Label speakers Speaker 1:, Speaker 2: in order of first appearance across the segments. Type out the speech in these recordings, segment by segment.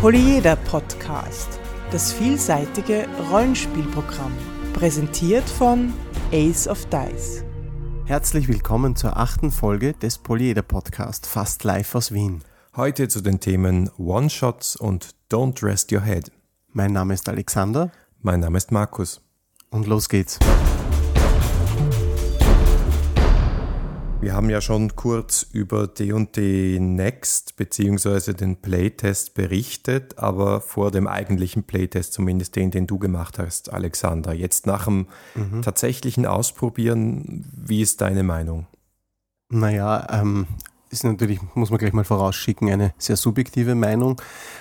Speaker 1: Polyeder Podcast, das vielseitige Rollenspielprogramm, präsentiert von Ace of Dice.
Speaker 2: Herzlich willkommen zur achten Folge des Polyeder Podcast, fast live aus Wien.
Speaker 3: Heute zu den Themen One-Shots und Don't Rest Your Head.
Speaker 2: Mein Name ist Alexander.
Speaker 3: Mein Name ist Markus.
Speaker 2: Und los geht's.
Speaker 3: Wir haben ja schon kurz über D&D Next bzw. den Playtest berichtet, aber vor dem eigentlichen Playtest, zumindest den, den du gemacht hast, Alexander. Jetzt nach dem mhm. tatsächlichen Ausprobieren, wie ist deine Meinung?
Speaker 2: Naja, ähm, ist natürlich, muss man gleich mal vorausschicken, eine sehr subjektive Meinung.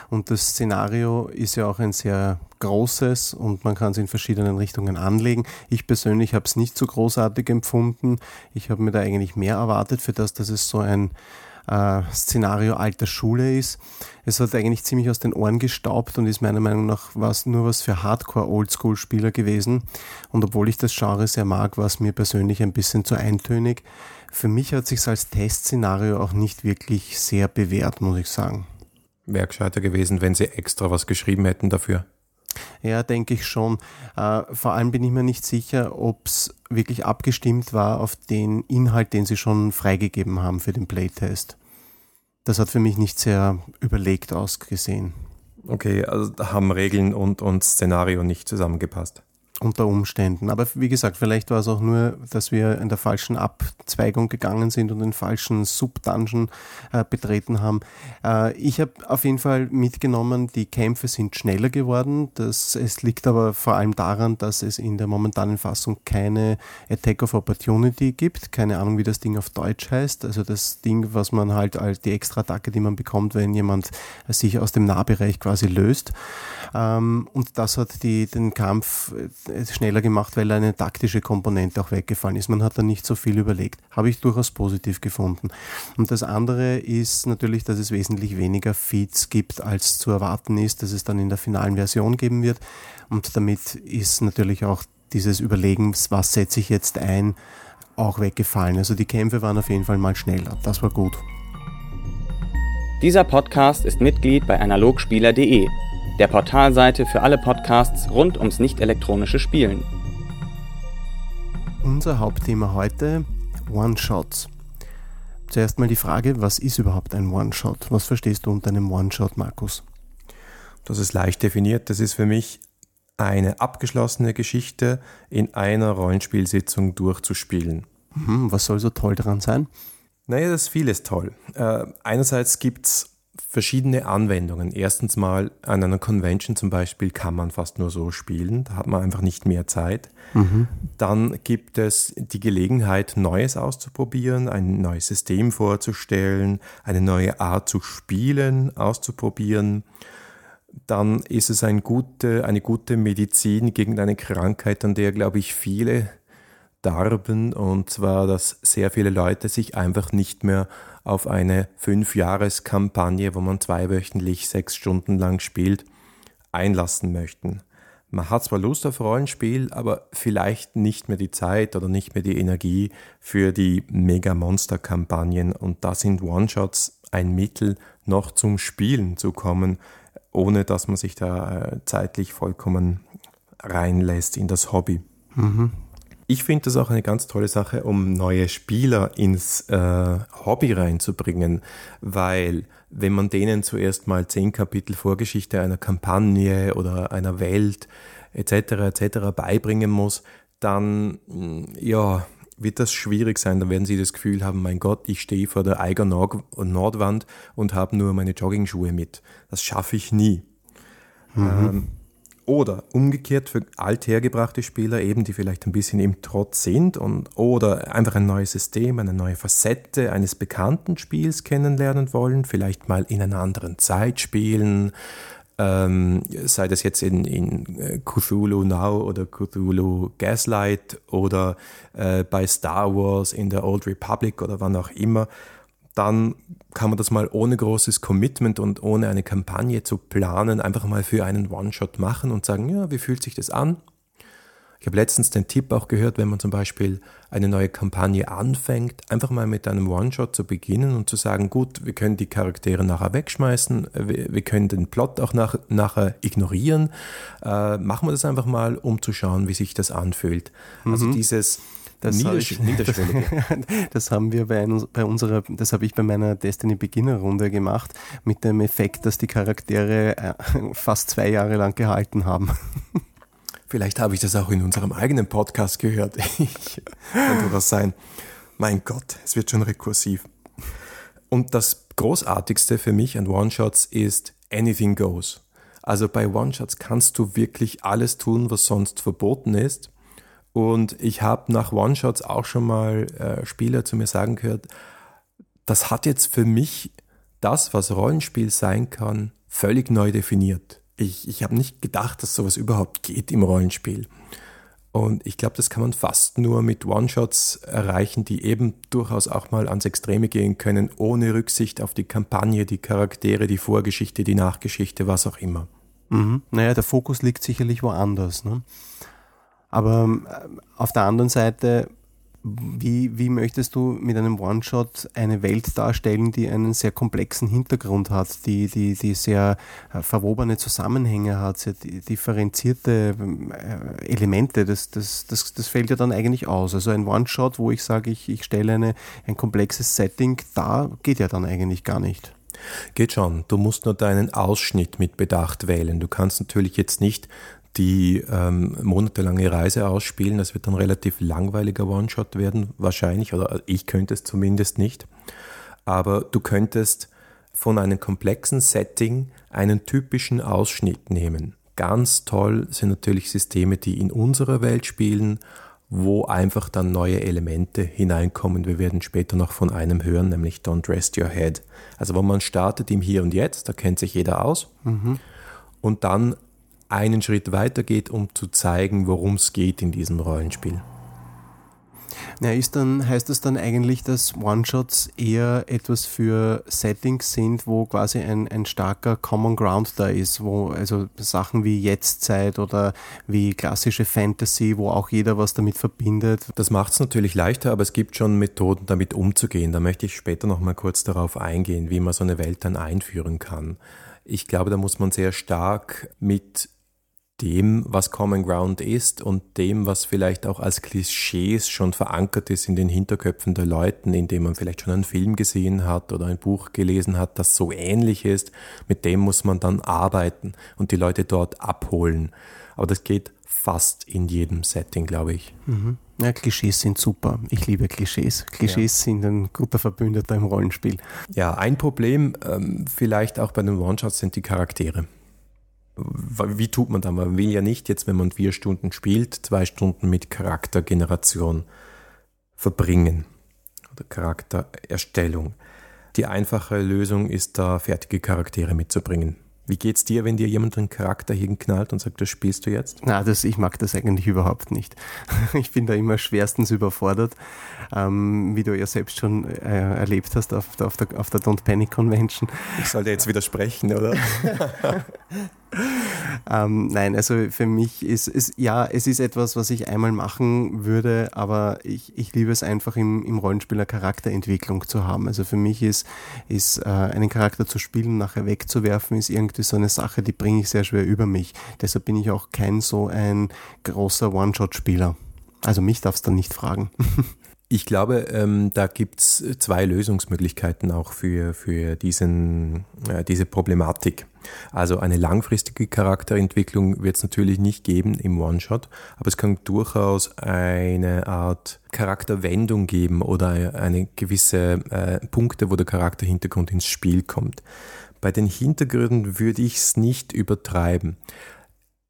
Speaker 2: Und das Szenario ist ja auch ein sehr großes und man kann es in verschiedenen Richtungen anlegen. Ich persönlich habe es nicht so großartig empfunden. Ich habe mir da eigentlich mehr erwartet für das, dass es so ein äh, Szenario alter Schule ist. Es hat eigentlich ziemlich aus den Ohren gestaubt und ist meiner Meinung nach was, nur was für Hardcore-Oldschool-Spieler gewesen. Und obwohl ich das Genre sehr mag, war es mir persönlich ein bisschen zu eintönig. Für mich hat sich als Testszenario auch nicht wirklich sehr bewährt, muss ich sagen.
Speaker 3: Wäre gescheiter gewesen, wenn sie extra was geschrieben hätten dafür.
Speaker 2: Ja, denke ich schon. Äh, vor allem bin ich mir nicht sicher, ob es wirklich abgestimmt war auf den Inhalt, den sie schon freigegeben haben für den Playtest. Das hat für mich nicht sehr überlegt ausgesehen.
Speaker 3: Okay, also haben Regeln und, und Szenario nicht zusammengepasst
Speaker 2: unter Umständen. Aber wie gesagt, vielleicht war es auch nur, dass wir in der falschen Abzweigung gegangen sind und den falschen Sub-Dungeon äh, betreten haben. Äh, ich habe auf jeden Fall mitgenommen, die Kämpfe sind schneller geworden. Das, es liegt aber vor allem daran, dass es in der momentanen Fassung keine Attack of Opportunity gibt. Keine Ahnung, wie das Ding auf Deutsch heißt. Also das Ding, was man halt als die Extra-Attacke, die man bekommt, wenn jemand sich aus dem Nahbereich quasi löst. Ähm, und das hat die, den Kampf schneller gemacht, weil eine taktische Komponente auch weggefallen ist. Man hat da nicht so viel überlegt. Habe ich durchaus positiv gefunden. Und das andere ist natürlich, dass es wesentlich weniger Feeds gibt, als zu erwarten ist, dass es dann in der finalen Version geben wird. Und damit ist natürlich auch dieses Überlegen, was setze ich jetzt ein, auch weggefallen. Also die Kämpfe waren auf jeden Fall mal schneller. Das war gut.
Speaker 4: Dieser Podcast ist Mitglied bei analogspieler.de der Portalseite für alle Podcasts rund ums nicht-elektronische Spielen.
Speaker 2: Unser Hauptthema heute One-Shots. Zuerst mal die Frage, was ist überhaupt ein One-Shot? Was verstehst du unter einem One-Shot, Markus?
Speaker 3: Das ist leicht definiert. Das ist für mich eine abgeschlossene Geschichte in einer Rollenspielsitzung durchzuspielen.
Speaker 2: Mhm, was soll so toll daran sein?
Speaker 3: Naja, das ist vieles toll. Äh, einerseits gibt es verschiedene Anwendungen. Erstens mal an einer Convention zum Beispiel kann man fast nur so spielen, da hat man einfach nicht mehr Zeit. Mhm. Dann gibt es die Gelegenheit, Neues auszuprobieren, ein neues System vorzustellen, eine neue Art zu spielen auszuprobieren. Dann ist es ein gute, eine gute Medizin gegen eine Krankheit, an der, glaube ich, viele darben, und zwar, dass sehr viele Leute sich einfach nicht mehr auf eine Fünfjahreskampagne, wo man zweiwöchentlich sechs Stunden lang spielt, einlassen möchten. Man hat zwar Lust auf Rollenspiel, aber vielleicht nicht mehr die Zeit oder nicht mehr die Energie für die Mega-Monster-Kampagnen und da sind One-Shots ein Mittel, noch zum Spielen zu kommen, ohne dass man sich da äh, zeitlich vollkommen reinlässt in das Hobby. Mhm. Ich finde das auch eine ganz tolle Sache, um neue Spieler ins äh, Hobby reinzubringen, weil wenn man denen zuerst mal zehn Kapitel Vorgeschichte einer Kampagne oder einer Welt etc. etc. beibringen muss, dann mm, ja wird das schwierig sein. Dann werden sie das Gefühl haben, mein Gott, ich stehe vor der Eiger Nordwand und habe nur meine Joggingschuhe mit. Das schaffe ich nie. Mhm. Ähm, oder umgekehrt für althergebrachte Spieler eben, die vielleicht ein bisschen im Trotz sind und oder einfach ein neues System, eine neue Facette eines bekannten Spiels kennenlernen wollen, vielleicht mal in einer anderen Zeit spielen, ähm, sei das jetzt in, in äh, Cthulhu Now oder Cthulhu Gaslight oder äh, bei Star Wars in der Old Republic oder wann auch immer dann kann man das mal ohne großes Commitment und ohne eine Kampagne zu planen einfach mal für einen One-Shot machen und sagen, ja, wie fühlt sich das an? Ich habe letztens den Tipp auch gehört, wenn man zum Beispiel eine neue Kampagne anfängt, einfach mal mit einem One-Shot zu beginnen und zu sagen, gut, wir können die Charaktere nachher wegschmeißen, wir, wir können den Plot auch nach, nachher ignorieren. Äh, machen wir das einfach mal, um zu schauen, wie sich das anfühlt. Also mhm. dieses
Speaker 2: das, Niedersch ich, das haben wir bei, ein, bei unserer, das habe ich bei meiner Destiny Beginner Runde gemacht, mit dem Effekt, dass die Charaktere äh, fast zwei Jahre lang gehalten haben.
Speaker 3: Vielleicht habe ich das auch in unserem eigenen Podcast gehört. Könnte das sein. Mein Gott, es wird schon rekursiv. Und das Großartigste für mich an One-Shots ist Anything Goes. Also bei One-Shots kannst du wirklich alles tun, was sonst verboten ist. Und ich habe nach One-Shots auch schon mal äh, Spieler zu mir sagen gehört, das hat jetzt für mich das, was Rollenspiel sein kann, völlig neu definiert. Ich, ich habe nicht gedacht, dass sowas überhaupt geht im Rollenspiel. Und ich glaube, das kann man fast nur mit One-Shots erreichen, die eben durchaus auch mal ans Extreme gehen können, ohne Rücksicht auf die Kampagne, die Charaktere, die Vorgeschichte, die Nachgeschichte, was auch immer.
Speaker 2: Mhm. Naja, der Fokus liegt sicherlich woanders. Ne? Aber ähm, auf der anderen Seite, wie, wie möchtest du mit einem One-Shot eine Welt darstellen, die einen sehr komplexen Hintergrund hat, die, die, die sehr äh, verwobene Zusammenhänge hat, sehr differenzierte äh, Elemente? Das, das, das, das fällt ja dann eigentlich aus. Also ein One-Shot, wo ich sage, ich, ich stelle eine, ein komplexes Setting dar, geht ja dann eigentlich gar nicht.
Speaker 3: Geht schon. Du musst nur deinen Ausschnitt mit Bedacht wählen. Du kannst natürlich jetzt nicht die ähm, monatelange Reise ausspielen. Das wird dann relativ langweiliger One-Shot werden, wahrscheinlich, oder ich könnte es zumindest nicht. Aber du könntest von einem komplexen Setting einen typischen Ausschnitt nehmen. Ganz toll sind natürlich Systeme, die in unserer Welt spielen, wo einfach dann neue Elemente hineinkommen. Wir werden später noch von einem hören, nämlich Don't Rest Your Head. Also wo man startet im Hier und Jetzt, da kennt sich jeder aus. Mhm. Und dann einen Schritt weiter geht, um zu zeigen, worum es geht in diesem Rollenspiel.
Speaker 2: Ja, ist dann, heißt das dann eigentlich, dass One-Shots eher etwas für Settings sind, wo quasi ein, ein starker Common Ground da ist, wo also Sachen wie Jetztzeit oder wie klassische Fantasy, wo auch jeder was damit verbindet.
Speaker 3: Das macht es natürlich leichter, aber es gibt schon Methoden, damit umzugehen. Da möchte ich später noch mal kurz darauf eingehen, wie man so eine Welt dann einführen kann. Ich glaube, da muss man sehr stark mit dem, was Common Ground ist und dem, was vielleicht auch als Klischees schon verankert ist in den Hinterköpfen der Leuten, indem man vielleicht schon einen Film gesehen hat oder ein Buch gelesen hat, das so ähnlich ist, mit dem muss man dann arbeiten und die Leute dort abholen. Aber das geht fast in jedem Setting, glaube ich.
Speaker 2: Mhm. Ja, Klischees sind super. Ich liebe Klischees. Klischees ja. sind ein guter Verbündeter im Rollenspiel.
Speaker 3: Ja, ein Problem ähm, vielleicht auch bei den One-Shots sind die Charaktere wie tut man da? Man will ja nicht jetzt, wenn man vier Stunden spielt, zwei Stunden mit Charaktergeneration verbringen oder Charaktererstellung. Die einfache Lösung ist da, fertige Charaktere mitzubringen. Wie geht's dir, wenn dir jemand einen Charakter hinknallt und sagt, das spielst du jetzt?
Speaker 2: Na, das, ich mag das eigentlich überhaupt nicht. Ich bin da immer schwerstens überfordert, ähm, wie du ja selbst schon äh, erlebt hast auf, auf, der, auf der Don't Panic Convention.
Speaker 3: Ich sollte jetzt widersprechen, oder?
Speaker 2: ähm, nein, also für mich ist es, ja, es ist etwas, was ich einmal machen würde, aber ich, ich liebe es einfach im, im Rollenspieler Charakterentwicklung zu haben. Also für mich ist, ist äh, einen Charakter zu spielen, nachher wegzuwerfen, ist irgendwie so eine Sache, die bringe ich sehr schwer über mich. Deshalb bin ich auch kein so ein großer One-Shot-Spieler. Also mich darfst du nicht fragen.
Speaker 3: Ich glaube, ähm, da gibt's zwei Lösungsmöglichkeiten auch für, für diesen, äh, diese Problematik. Also eine langfristige Charakterentwicklung wird es natürlich nicht geben im One-Shot, aber es kann durchaus eine Art Charakterwendung geben oder eine gewisse äh, Punkte, wo der Charakterhintergrund ins Spiel kommt. Bei den Hintergründen würde ich es nicht übertreiben.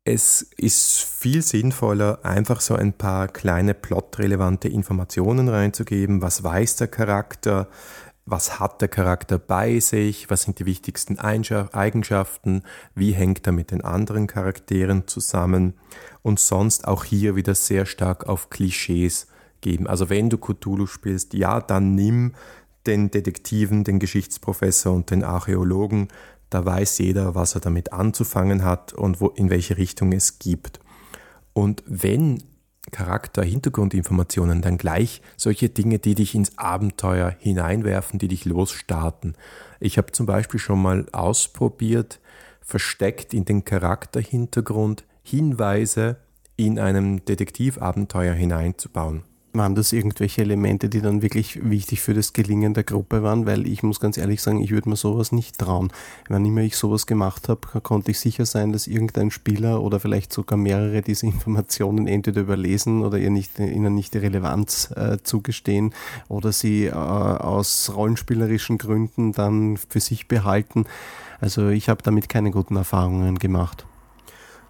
Speaker 3: Es ist viel sinnvoller, einfach so ein paar kleine plotrelevante Informationen reinzugeben. Was weiß der Charakter? Was hat der Charakter bei sich? Was sind die wichtigsten Eigenschaften? Wie hängt er mit den anderen Charakteren zusammen? Und sonst auch hier wieder sehr stark auf Klischees geben. Also wenn du Cthulhu spielst, ja, dann nimm den Detektiven, den Geschichtsprofessor und den Archäologen da weiß jeder, was er damit anzufangen hat und wo, in welche Richtung es gibt. Und wenn Charakter-Hintergrundinformationen dann gleich solche Dinge, die dich ins Abenteuer hineinwerfen, die dich losstarten. Ich habe zum Beispiel schon mal ausprobiert, versteckt in den Charakterhintergrund Hinweise in einem Detektivabenteuer hineinzubauen.
Speaker 2: Waren das irgendwelche Elemente, die dann wirklich wichtig für das Gelingen der Gruppe waren? Weil ich muss ganz ehrlich sagen, ich würde mir sowas nicht trauen. Wann immer ich sowas gemacht habe, konnte ich sicher sein, dass irgendein Spieler oder vielleicht sogar mehrere diese Informationen entweder überlesen oder ihr nicht, ihnen nicht die Relevanz äh, zugestehen oder sie äh, aus rollenspielerischen Gründen dann für sich behalten. Also ich habe damit keine guten Erfahrungen gemacht.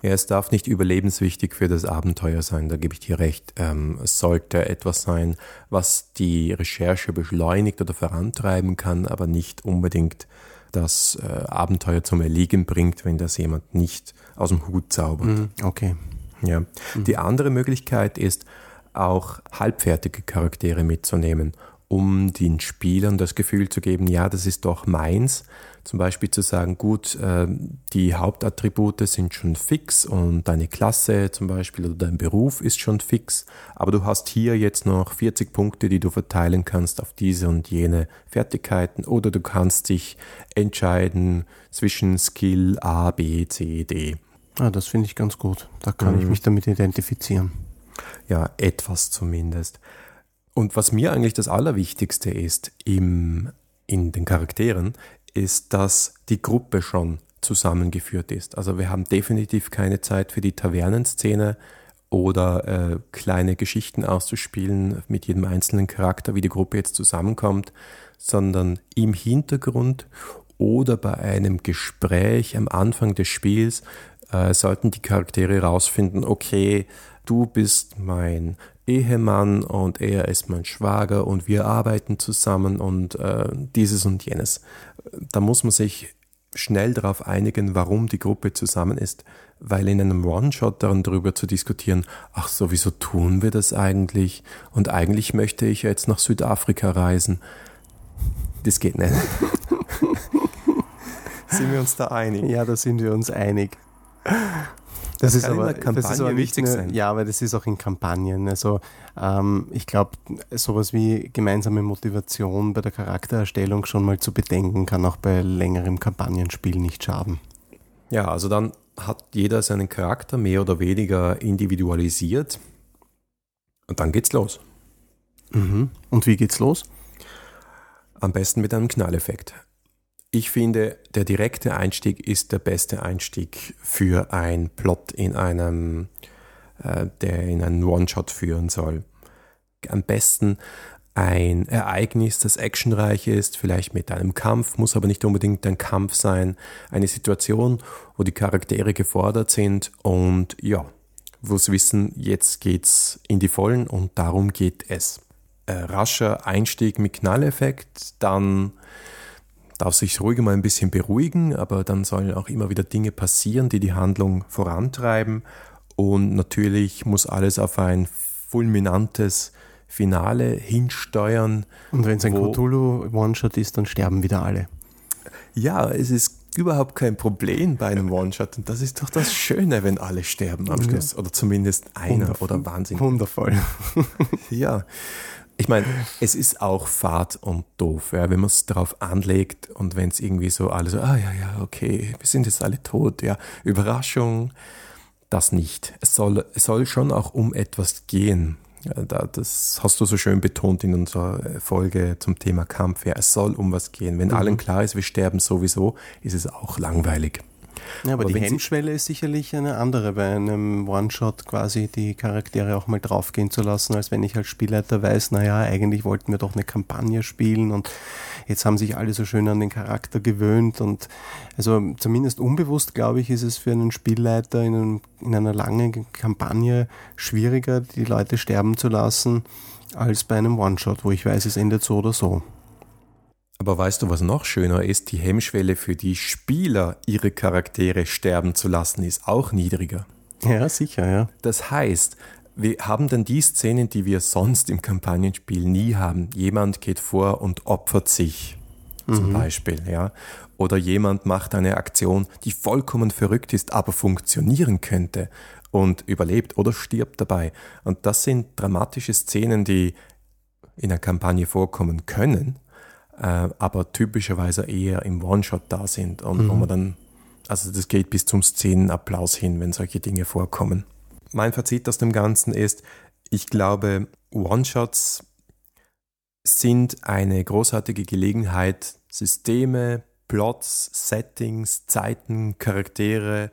Speaker 3: Ja, es darf nicht überlebenswichtig für das Abenteuer sein, da gebe ich dir recht. Ähm, es sollte etwas sein, was die Recherche beschleunigt oder vorantreiben kann, aber nicht unbedingt das äh, Abenteuer zum Erliegen bringt, wenn das jemand nicht aus dem Hut zaubert. Mhm,
Speaker 2: okay.
Speaker 3: Ja. Mhm. Die andere Möglichkeit ist, auch halbfertige Charaktere mitzunehmen, um den Spielern das Gefühl zu geben, ja, das ist doch meins zum Beispiel zu sagen, gut, äh, die Hauptattribute sind schon fix und deine Klasse zum Beispiel oder dein Beruf ist schon fix, aber du hast hier jetzt noch 40 Punkte, die du verteilen kannst auf diese und jene Fertigkeiten oder du kannst dich entscheiden zwischen Skill A, B, C, D.
Speaker 2: Ah, das finde ich ganz gut. Da kann mhm. ich mich damit identifizieren.
Speaker 3: Ja, etwas zumindest. Und was mir eigentlich das Allerwichtigste ist im, in den Charakteren, ist, dass die Gruppe schon zusammengeführt ist. Also wir haben definitiv keine Zeit für die Tavernenszene oder äh, kleine Geschichten auszuspielen mit jedem einzelnen Charakter, wie die Gruppe jetzt zusammenkommt, sondern im Hintergrund oder bei einem Gespräch am Anfang des Spiels äh, sollten die Charaktere herausfinden, okay, du bist mein Ehemann und er ist mein Schwager und wir arbeiten zusammen und äh, dieses und jenes. Da muss man sich schnell darauf einigen, warum die Gruppe zusammen ist, weil in einem One-Shot dann darüber zu diskutieren, ach, sowieso tun wir das eigentlich und eigentlich möchte ich jetzt nach Südafrika reisen. Das geht nicht.
Speaker 2: sind wir uns da einig? Ja, da sind wir uns einig. Das, das ist aber, das ist aber wichtig sein. Ja, aber das ist auch in Kampagnen. Also ähm, ich glaube, sowas wie gemeinsame Motivation bei der Charaktererstellung schon mal zu bedenken, kann auch bei längerem Kampagnenspiel nicht schaden.
Speaker 3: Ja, also dann hat jeder seinen Charakter mehr oder weniger individualisiert und dann geht's los.
Speaker 2: Mhm. Und wie geht's los?
Speaker 3: Am besten mit einem Knalleffekt. Ich finde, der direkte Einstieg ist der beste Einstieg für ein Plot in einem, äh, der in einen One-Shot führen soll. Am besten ein Ereignis, das actionreich ist, vielleicht mit einem Kampf, muss aber nicht unbedingt ein Kampf sein, eine Situation, wo die Charaktere gefordert sind und ja, wo sie wissen, jetzt geht's in die Vollen und darum geht es. Äh, rascher Einstieg mit Knalleffekt, dann darf sich ruhig mal ein bisschen beruhigen, aber dann sollen auch immer wieder Dinge passieren, die die Handlung vorantreiben. Und natürlich muss alles auf ein fulminantes Finale hinsteuern.
Speaker 2: Und wenn es ein Cthulhu-One-Shot ist, dann sterben wieder alle.
Speaker 3: Ja, es ist überhaupt kein Problem bei einem One-Shot. Und das ist doch das Schöne, wenn alle sterben am Schluss. Oder zumindest einer Wundervoll. oder Wahnsinn.
Speaker 2: Wundervoll.
Speaker 3: ja. Ich meine, es ist auch fad und doof, ja, wenn man es darauf anlegt und wenn es irgendwie so alle so, ah ja, ja, okay, wir sind jetzt alle tot, ja, Überraschung, das nicht. Es soll, es soll schon auch um etwas gehen. Ja, das hast du so schön betont in unserer Folge zum Thema Kampf. Ja, es soll um was gehen. Wenn mhm. allen klar ist, wir sterben sowieso, ist es auch langweilig.
Speaker 2: Ja, aber, aber die Hemmschwelle ist sicherlich eine andere, bei einem One-Shot quasi die Charaktere auch mal draufgehen zu lassen, als wenn ich als Spielleiter weiß, naja, eigentlich wollten wir doch eine Kampagne spielen und jetzt haben sich alle so schön an den Charakter gewöhnt und also zumindest unbewusst, glaube ich, ist es für einen Spielleiter in, einem, in einer langen Kampagne schwieriger, die Leute sterben zu lassen, als bei einem One-Shot, wo ich weiß, es endet so oder so.
Speaker 3: Aber weißt du, was noch schöner ist? Die Hemmschwelle für die Spieler, ihre Charaktere sterben zu lassen, ist auch niedriger.
Speaker 2: Ja, sicher, ja.
Speaker 3: Das heißt, wir haben dann die Szenen, die wir sonst im Kampagnenspiel nie haben. Jemand geht vor und opfert sich, zum mhm. Beispiel, ja. Oder jemand macht eine Aktion, die vollkommen verrückt ist, aber funktionieren könnte. und überlebt oder stirbt dabei. Und das sind dramatische Szenen, die in der Kampagne vorkommen können, äh, aber typischerweise eher im One-Shot da sind und mhm. wo man dann, also das geht bis zum Szenenapplaus hin, wenn solche Dinge vorkommen. Mein Fazit aus dem Ganzen ist, ich glaube, One-Shots sind eine großartige Gelegenheit, Systeme, Plots, Settings, Zeiten, Charaktere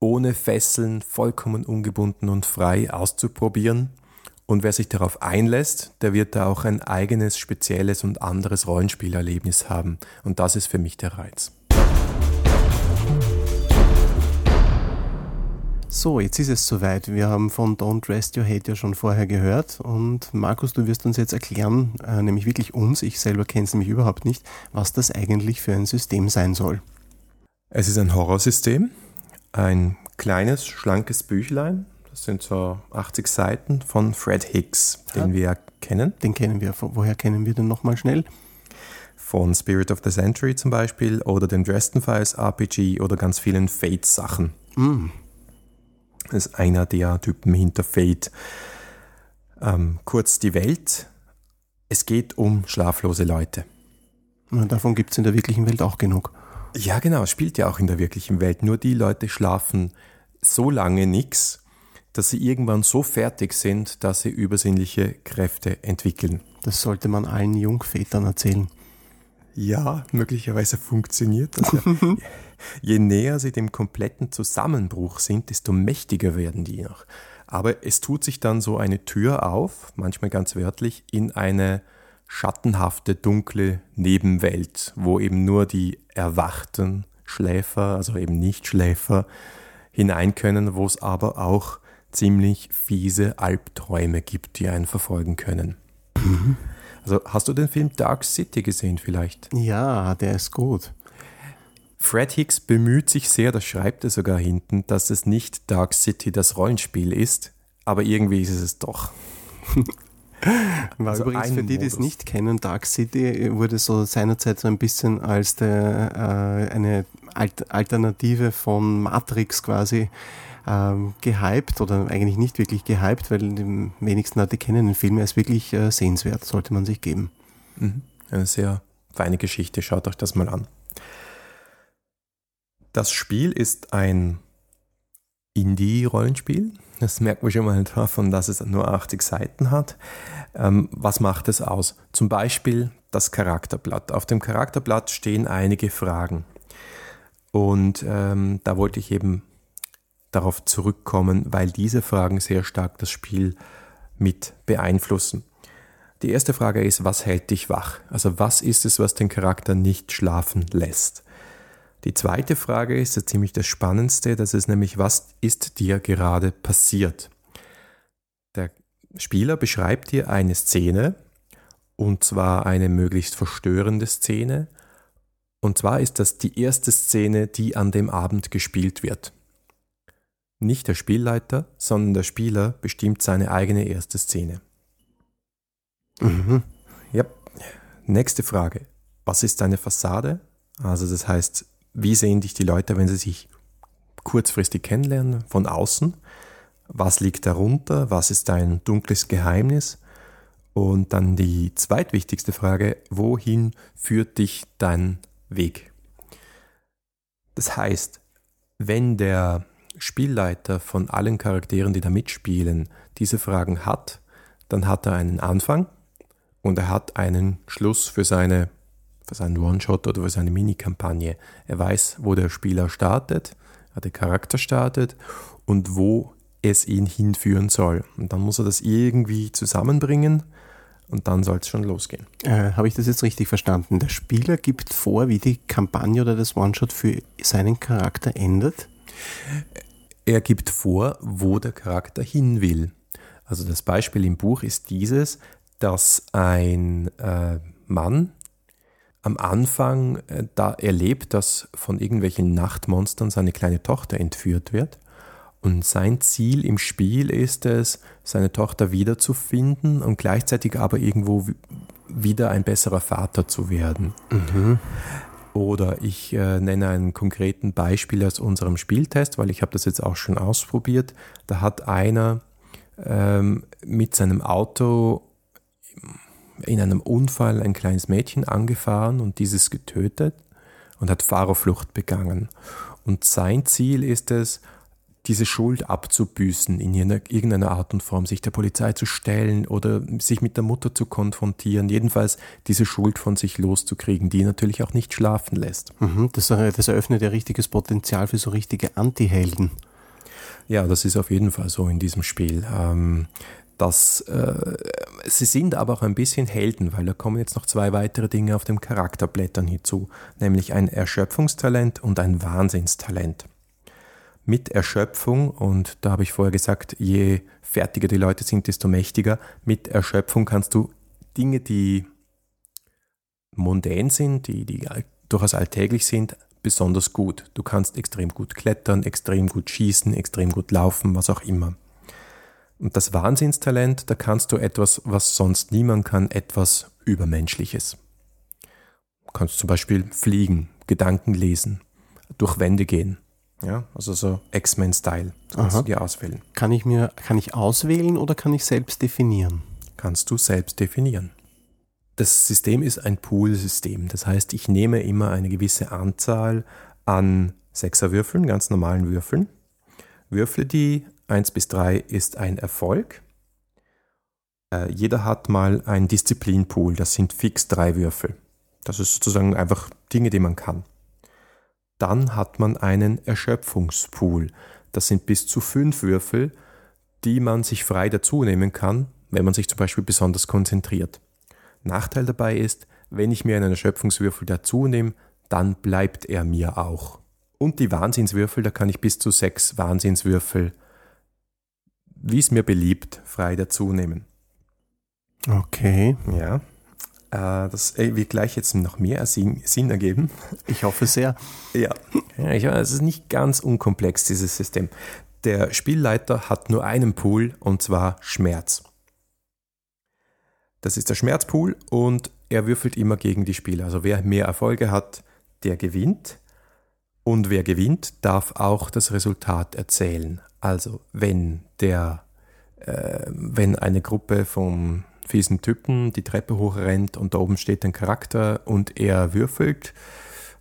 Speaker 3: ohne Fesseln, vollkommen ungebunden und frei auszuprobieren. Und wer sich darauf einlässt, der wird da auch ein eigenes, spezielles und anderes Rollenspielerlebnis haben. Und das ist für mich der Reiz.
Speaker 2: So, jetzt ist es soweit. Wir haben von Don't Rest Your Hate ja schon vorher gehört. Und Markus, du wirst uns jetzt erklären, äh, nämlich wirklich uns, ich selber kenne es nämlich überhaupt nicht, was das eigentlich für ein System sein soll.
Speaker 3: Es ist ein Horrorsystem, ein kleines, schlankes Büchlein. Das sind so 80 Seiten von Fred Hicks, den ja. wir kennen.
Speaker 2: Den kennen wir. Woher kennen wir den nochmal schnell?
Speaker 3: Von Spirit of the Century zum Beispiel oder den Dresden Files RPG oder ganz vielen Fate-Sachen. Mm. Das ist einer der Typen hinter Fate. Ähm, kurz die Welt. Es geht um schlaflose Leute.
Speaker 2: Und davon gibt es in der wirklichen Welt auch genug.
Speaker 3: Ja, genau, spielt ja auch in der wirklichen Welt. Nur die Leute schlafen so lange nichts, dass sie irgendwann so fertig sind, dass sie übersinnliche Kräfte entwickeln.
Speaker 2: Das sollte man allen Jungvätern erzählen.
Speaker 3: Ja, möglicherweise funktioniert das. Ja. Je näher sie dem kompletten Zusammenbruch sind, desto mächtiger werden die noch. Aber es tut sich dann so eine Tür auf, manchmal ganz wörtlich, in eine schattenhafte, dunkle Nebenwelt, wo eben nur die erwachten Schläfer, also eben Nichtschläfer, hinein können, wo es aber auch ziemlich fiese Albträume gibt, die einen verfolgen können. Mhm. Also hast du den Film Dark City gesehen vielleicht?
Speaker 2: Ja, der ist gut.
Speaker 3: Fred Hicks bemüht sich sehr, das schreibt er sogar hinten, dass es nicht Dark City das Rollenspiel ist, aber irgendwie ist es doch.
Speaker 2: War also übrigens für die, die es nicht kennen, Dark City wurde so seinerzeit so ein bisschen als der, äh, eine Alternative von Matrix quasi ähm, gehypt oder eigentlich nicht wirklich gehypt, weil die wenigsten Leute kennen den Film. Er ist wirklich äh, sehenswert, sollte man sich geben.
Speaker 3: Mhm. Eine sehr feine Geschichte, schaut euch das mal an. Das Spiel ist ein Indie-Rollenspiel. Das merkt man schon mal davon, dass es nur 80 Seiten hat. Ähm, was macht es aus? Zum Beispiel das Charakterblatt. Auf dem Charakterblatt stehen einige Fragen. Und ähm, da wollte ich eben darauf zurückkommen, weil diese Fragen sehr stark das Spiel mit beeinflussen. Die erste Frage ist, was hält dich wach? Also was ist es, was den Charakter nicht schlafen lässt? Die zweite Frage ist ja ziemlich das Spannendste, das ist nämlich, was ist dir gerade passiert? Der Spieler beschreibt dir eine Szene, und zwar eine möglichst verstörende Szene, und zwar ist das die erste Szene, die an dem Abend gespielt wird. Nicht der Spielleiter, sondern der Spieler bestimmt seine eigene erste Szene. Mhm. Ja. Nächste Frage. Was ist deine Fassade? Also das heißt, wie sehen dich die Leute, wenn sie sich kurzfristig kennenlernen, von außen? Was liegt darunter? Was ist dein dunkles Geheimnis? Und dann die zweitwichtigste Frage, wohin führt dich dein Weg? Das heißt, wenn der Spielleiter von allen Charakteren, die da mitspielen, diese Fragen hat, dann hat er einen Anfang und er hat einen Schluss für seine für seinen One-Shot oder für seine Mini-Kampagne. Er weiß, wo der Spieler startet, er der Charakter startet und wo es ihn hinführen soll. Und dann muss er das irgendwie zusammenbringen und dann soll es schon losgehen.
Speaker 2: Äh, Habe ich das jetzt richtig verstanden? Der Spieler gibt vor, wie die Kampagne oder das One-Shot für seinen Charakter endet?
Speaker 3: Er gibt vor, wo der Charakter hin will. Also das Beispiel im Buch ist dieses, dass ein äh, Mann am Anfang äh, da erlebt, dass von irgendwelchen Nachtmonstern seine kleine Tochter entführt wird. Und sein Ziel im Spiel ist es, seine Tochter wiederzufinden und gleichzeitig aber irgendwo wieder ein besserer Vater zu werden. Mhm. Oder ich äh, nenne einen konkreten Beispiel aus unserem Spieltest, weil ich habe das jetzt auch schon ausprobiert. Da hat einer ähm, mit seinem Auto in einem Unfall ein kleines Mädchen angefahren und dieses getötet und hat Fahrerflucht begangen. Und sein Ziel ist es, diese Schuld abzubüßen, in irgendeiner Art und Form, sich der Polizei zu stellen oder sich mit der Mutter zu konfrontieren, jedenfalls diese Schuld von sich loszukriegen, die natürlich auch nicht schlafen lässt.
Speaker 2: Mhm, das, das eröffnet ja richtiges Potenzial für so richtige Anti-Helden.
Speaker 3: Ja, das ist auf jeden Fall so in diesem Spiel. Ähm, das, äh, sie sind aber auch ein bisschen Helden, weil da kommen jetzt noch zwei weitere Dinge auf dem Charakterblättern hinzu, nämlich ein Erschöpfungstalent und ein Wahnsinnstalent. Mit Erschöpfung, und da habe ich vorher gesagt, je fertiger die Leute sind, desto mächtiger, mit Erschöpfung kannst du Dinge, die mundän sind, die, die durchaus alltäglich sind, besonders gut. Du kannst extrem gut klettern, extrem gut schießen, extrem gut laufen, was auch immer. Und das Wahnsinnstalent, da kannst du etwas, was sonst niemand kann, etwas Übermenschliches. Du kannst zum Beispiel fliegen, Gedanken lesen, durch Wände gehen. Ja, also so X-Men-Style. Kannst Aha. du dir auswählen.
Speaker 2: Kann ich mir, kann ich auswählen oder kann ich selbst definieren?
Speaker 3: Kannst du selbst definieren. Das System ist ein Pool-System. Das heißt, ich nehme immer eine gewisse Anzahl an Sechserwürfeln, ganz normalen Würfeln, würfle die 1 bis 3 ist ein Erfolg. Äh, jeder hat mal einen Disziplinpool, das sind fix drei Würfel. Das ist sozusagen einfach Dinge, die man kann. Dann hat man einen Erschöpfungspool. Das sind bis zu fünf Würfel, die man sich frei dazu nehmen kann, wenn man sich zum Beispiel besonders konzentriert. Nachteil dabei ist, wenn ich mir einen Erschöpfungswürfel dazu nehme, dann bleibt er mir auch. Und die Wahnsinnswürfel, da kann ich bis zu sechs Wahnsinnswürfel wie es mir beliebt, frei dazu nehmen.
Speaker 2: Okay.
Speaker 3: Ja. Äh, das wird gleich jetzt noch mehr Sinn, Sinn ergeben.
Speaker 2: Ich hoffe sehr.
Speaker 3: Ja. ja ich, es ist nicht ganz unkomplex, dieses System. Der Spielleiter hat nur einen Pool und zwar Schmerz. Das ist der Schmerzpool und er würfelt immer gegen die Spieler. Also wer mehr Erfolge hat, der gewinnt. Und wer gewinnt, darf auch das Resultat erzählen. Also wenn der, äh, wenn eine Gruppe von fiesen Typen die Treppe hochrennt und da oben steht ein Charakter und er würfelt,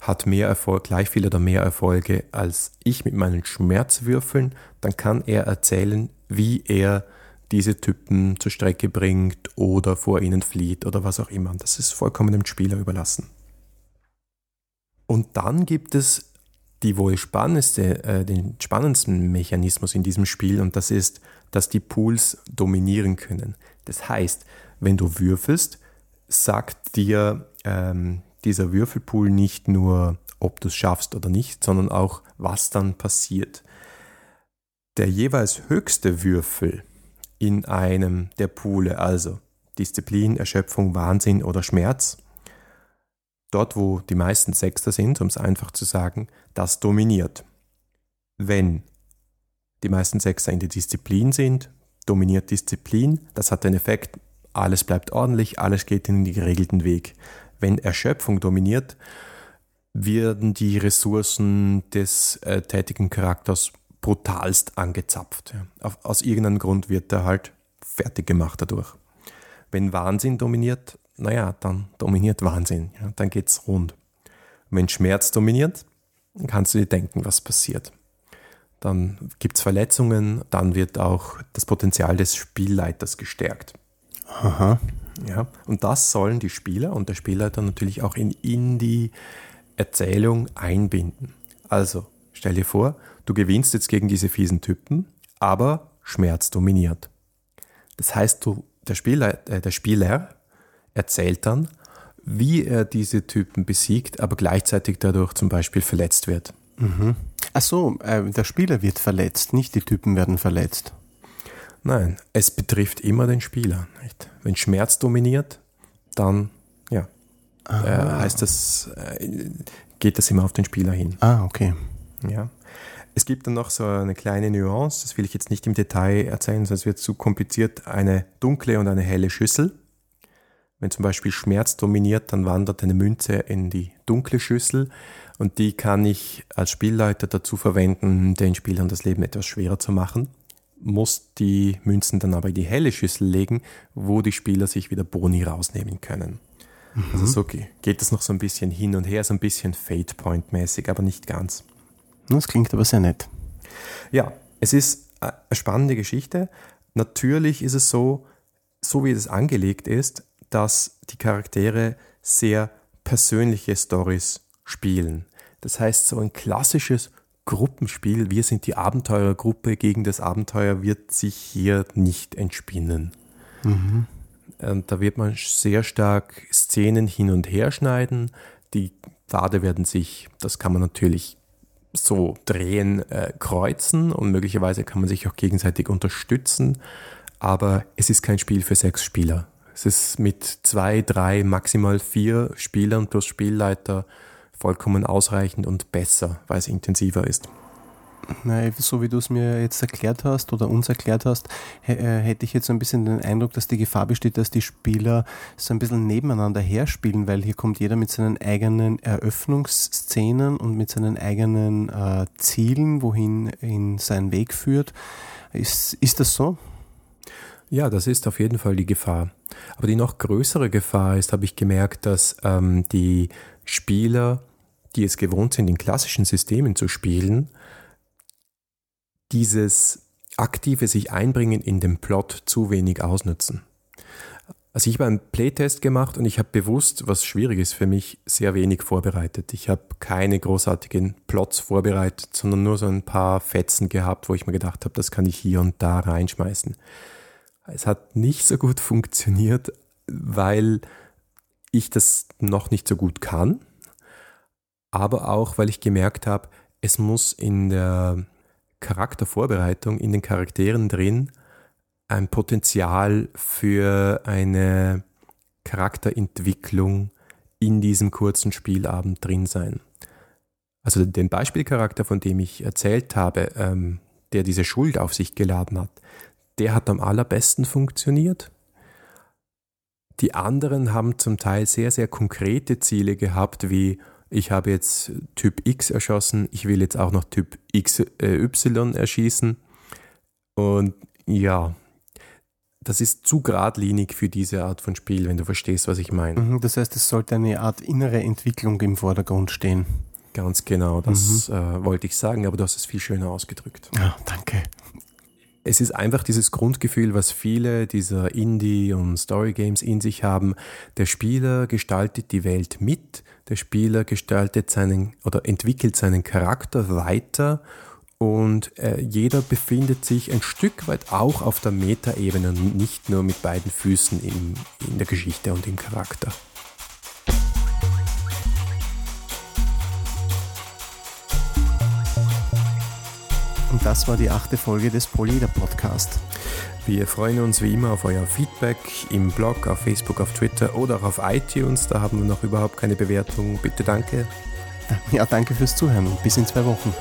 Speaker 3: hat mehr Erfolg, gleich viel oder mehr Erfolge als ich mit meinen Schmerzwürfeln, dann kann er erzählen, wie er diese Typen zur Strecke bringt oder vor ihnen flieht oder was auch immer. Das ist vollkommen dem Spieler überlassen. Und dann gibt es die wohl spannendste, äh, den spannendsten Mechanismus in diesem Spiel und das ist, dass die Pools dominieren können. Das heißt, wenn du würfelst, sagt dir ähm, dieser Würfelpool nicht nur, ob du es schaffst oder nicht, sondern auch, was dann passiert. Der jeweils höchste Würfel in einem der Poole, also Disziplin, Erschöpfung, Wahnsinn oder Schmerz, dort wo die meisten Sechster sind, um es einfach zu sagen, das dominiert. Wenn die meisten Sechser in der Disziplin sind, dominiert Disziplin, das hat den Effekt, alles bleibt ordentlich, alles geht in den geregelten Weg. Wenn Erschöpfung dominiert, werden die Ressourcen des äh, tätigen Charakters brutalst angezapft. Ja. Auf, aus irgendeinem Grund wird er halt fertig gemacht dadurch. Wenn Wahnsinn dominiert, naja, dann dominiert Wahnsinn, ja, dann geht's rund. wenn Schmerz dominiert, dann kannst du dir denken, was passiert. Dann gibt es Verletzungen, dann wird auch das Potenzial des Spielleiters gestärkt.
Speaker 2: Aha.
Speaker 3: Ja, und das sollen die Spieler und der Spielleiter natürlich auch in, in die Erzählung einbinden. Also, stell dir vor, du gewinnst jetzt gegen diese fiesen Typen, aber Schmerz dominiert. Das heißt, du, der, Spieler, äh, der Spieler erzählt dann, wie er diese Typen besiegt, aber gleichzeitig dadurch zum Beispiel verletzt wird.
Speaker 2: Mhm. Ach so, äh, der Spieler wird verletzt, nicht die Typen werden verletzt.
Speaker 3: Nein, es betrifft immer den Spieler. Nicht? Wenn Schmerz dominiert, dann ja, äh, heißt das, äh, geht das immer auf den Spieler hin.
Speaker 2: Ah, okay.
Speaker 3: Ja. Es gibt dann noch so eine kleine Nuance, das will ich jetzt nicht im Detail erzählen, sonst wird es zu kompliziert, eine dunkle und eine helle Schüssel. Wenn zum Beispiel Schmerz dominiert, dann wandert eine Münze in die dunkle Schüssel und die kann ich als Spielleiter dazu verwenden, den Spielern das Leben etwas schwerer zu machen. Muss die Münzen dann aber in die helle Schüssel legen, wo die Spieler sich wieder Boni rausnehmen können. Mhm. Also so geht es noch so ein bisschen hin und her, so ein bisschen Fate Point mäßig, aber nicht ganz.
Speaker 2: Das klingt aber sehr nett.
Speaker 3: Ja, es ist eine spannende Geschichte. Natürlich ist es so, so wie es angelegt ist, dass die Charaktere sehr persönliche Stories spielen. Das heißt, so ein klassisches Gruppenspiel, wir sind die Abenteurergruppe gegen das Abenteuer, wird sich hier nicht entspinnen. Mhm. Und da wird man sehr stark Szenen hin und her schneiden. Die Pfade werden sich, das kann man natürlich so drehen, äh, kreuzen und möglicherweise kann man sich auch gegenseitig unterstützen. Aber es ist kein Spiel für sechs Spieler. Es ist mit zwei, drei, maximal vier Spielern plus Spielleiter vollkommen ausreichend und besser, weil es intensiver ist.
Speaker 2: Nein, so wie du es mir jetzt erklärt hast oder uns erklärt hast, äh, hätte ich jetzt ein bisschen den Eindruck, dass die Gefahr besteht, dass die Spieler so ein bisschen nebeneinander herspielen, weil hier kommt jeder mit seinen eigenen Eröffnungsszenen und mit seinen eigenen äh, Zielen, wohin ihn sein Weg führt. Ist, ist das so?
Speaker 3: Ja, das ist auf jeden Fall die Gefahr. Aber die noch größere Gefahr ist, habe ich gemerkt, dass ähm, die Spieler, die es gewohnt sind, in klassischen Systemen zu spielen, dieses aktive sich einbringen in den Plot zu wenig ausnutzen. Also ich habe einen Playtest gemacht und ich habe bewusst, was schwierig ist für mich, sehr wenig vorbereitet. Ich habe keine großartigen Plots vorbereitet, sondern nur so ein paar Fetzen gehabt, wo ich mir gedacht habe, das kann ich hier und da reinschmeißen. Es hat nicht so gut funktioniert, weil ich das noch nicht so gut kann, aber auch, weil ich gemerkt habe, es muss in der Charaktervorbereitung, in den Charakteren drin, ein Potenzial für eine Charakterentwicklung in diesem kurzen Spielabend drin sein. Also den Beispielcharakter, von dem ich erzählt habe, ähm, der diese Schuld auf sich geladen hat, der hat am allerbesten funktioniert. Die anderen haben zum Teil sehr, sehr konkrete Ziele gehabt, wie ich habe jetzt Typ X erschossen, ich will jetzt auch noch Typ X, äh, Y erschießen. Und ja, das ist zu geradlinig für diese Art von Spiel, wenn du verstehst, was ich meine.
Speaker 2: Mhm, das heißt, es sollte eine Art innere Entwicklung im Vordergrund stehen.
Speaker 3: Ganz genau, das mhm. äh, wollte ich sagen, aber du hast es viel schöner ausgedrückt.
Speaker 2: Ja, danke.
Speaker 3: Es ist einfach dieses Grundgefühl, was viele dieser Indie- und Story-Games in sich haben. Der Spieler gestaltet die Welt mit, der Spieler gestaltet seinen oder entwickelt seinen Charakter weiter und äh, jeder befindet sich ein Stück weit auch auf der Metaebene nicht nur mit beiden Füßen in, in der Geschichte und im Charakter.
Speaker 2: Und das war die achte Folge des Polyeder Podcast.
Speaker 3: Wir freuen uns wie immer auf euer Feedback im Blog, auf Facebook, auf Twitter oder auch auf iTunes. Da haben wir noch überhaupt keine Bewertung. Bitte danke.
Speaker 2: Ja, danke fürs Zuhören und bis in zwei Wochen.